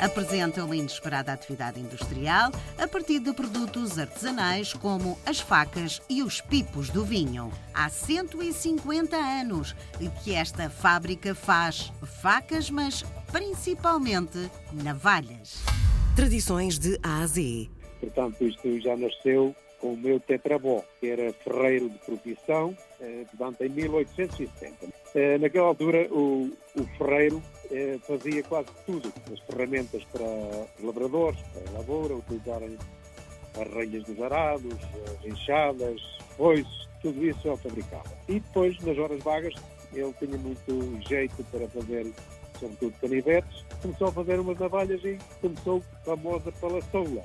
Apresenta uma inesperada atividade industrial a partir de produtos artesanais como as facas e os pipos do vinho. Há 150 anos que esta fábrica faz facas, mas principalmente navalhas. Tradições de A a Z. Portanto, isto já nasceu com o meu tetravó, que era ferreiro de profissão, eh, portanto, em 1870. Eh, naquela altura, o, o ferreiro eh, fazia quase tudo, as ferramentas para os lavradores, para a lavoura, utilizarem as renhas dos arados, as enxadas, foices, tudo isso ele fabricava. E depois, nas horas vagas, ele tinha muito jeito para fazer, sobretudo, canivetes, começou a fazer umas navalhas e começou a famosa palaçoula.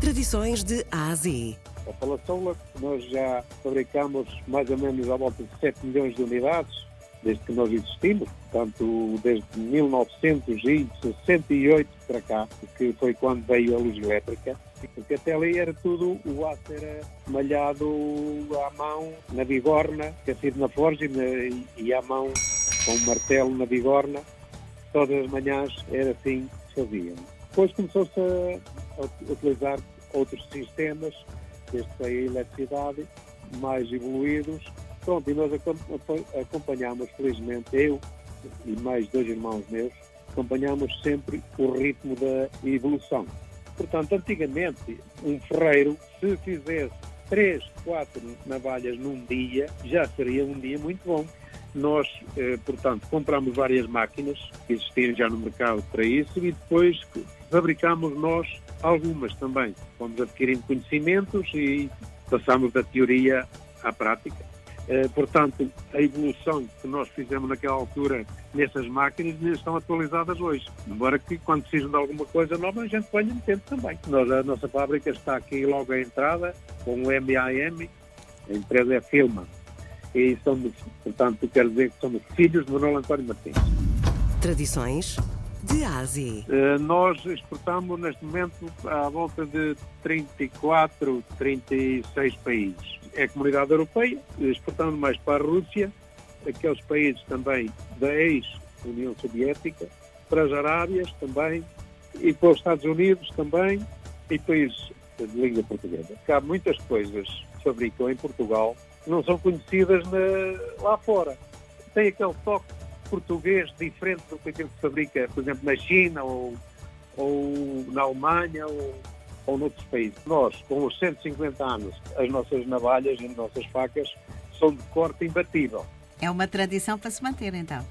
Tradições de A a Z. A palaçoula, nós já fabricamos mais ou menos à volta de 7 milhões de unidades, desde que nós existimos, portanto, desde 1968 para cá, que foi quando veio a luz elétrica, porque até ali era tudo, o aço era malhado à mão, na bigorna, aquecido na forja e, e à mão, com um martelo na bigorna, todas as manhãs era assim que se fazia. Depois começou-se a, a utilizar outros sistemas, desde a eletricidade, mais evoluídos. Pronto, e nós acom- acom- acompanhamos, felizmente, eu e mais dois irmãos meus, acompanhamos sempre o ritmo da evolução. Portanto, antigamente, um ferreiro, se fizesse três, quatro navalhas num dia, já seria um dia muito bom. Nós, eh, portanto, compramos várias máquinas que existiam já no mercado para isso e depois fabricamos nós algumas também. Fomos adquirindo conhecimentos e passamos da teoria à prática. Eh, portanto, a evolução que nós fizemos naquela altura nessas máquinas estão atualizadas hoje. Embora que quando precisam de alguma coisa nova a gente venha metendo também. Nós, a nossa fábrica está aqui logo à entrada com o MAM, a empresa é Filma. E somos, portanto, quero dizer que somos filhos de Manuel António Martins. Tradições de A a Z. Eh, nós exportamos neste momento à volta de 34, 36 países. É a comunidade europeia, exportando mais para a Rússia, aqueles países também da ex-União Soviética, para as Arábias também, e para os Estados Unidos também, e países de língua portuguesa. Porque há muitas coisas que fabricam em Portugal que não são conhecidas na- lá fora. Tem aquele toque português diferente do que aquilo que se fabrica, por exemplo, na China ou, ou na Alemanha ou, ou noutros países. Nós, com os 150 anos, as nossas navalhas e as nossas facas são de corte imbatível. É uma tradição para se manter, então.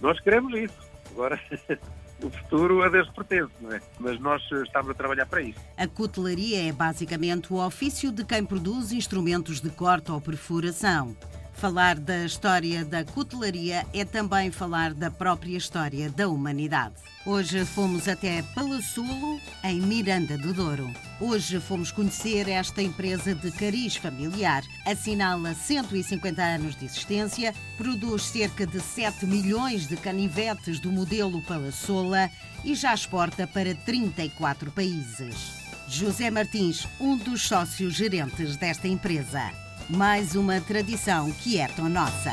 Nós queremos isso. Agora, o futuro a Deus pertence, não é? Mas nós eh, estamos a trabalhar para isso. A cutelaria é basicamente o ofício de quem produz instrumentos de corte ou perfuração. Falar da história da cutelaria é também falar da própria história da humanidade. Hoje fomos até Palaçulo, em Miranda do Douro. Hoje fomos conhecer esta empresa de cariz familiar. Assinala 150 anos de existência, produz cerca de 7 milhões de canivetes do modelo Palassola e já exporta para 34 países. José Martins, um dos sócios gerentes desta empresa. Mais uma tradição que é tão nossa.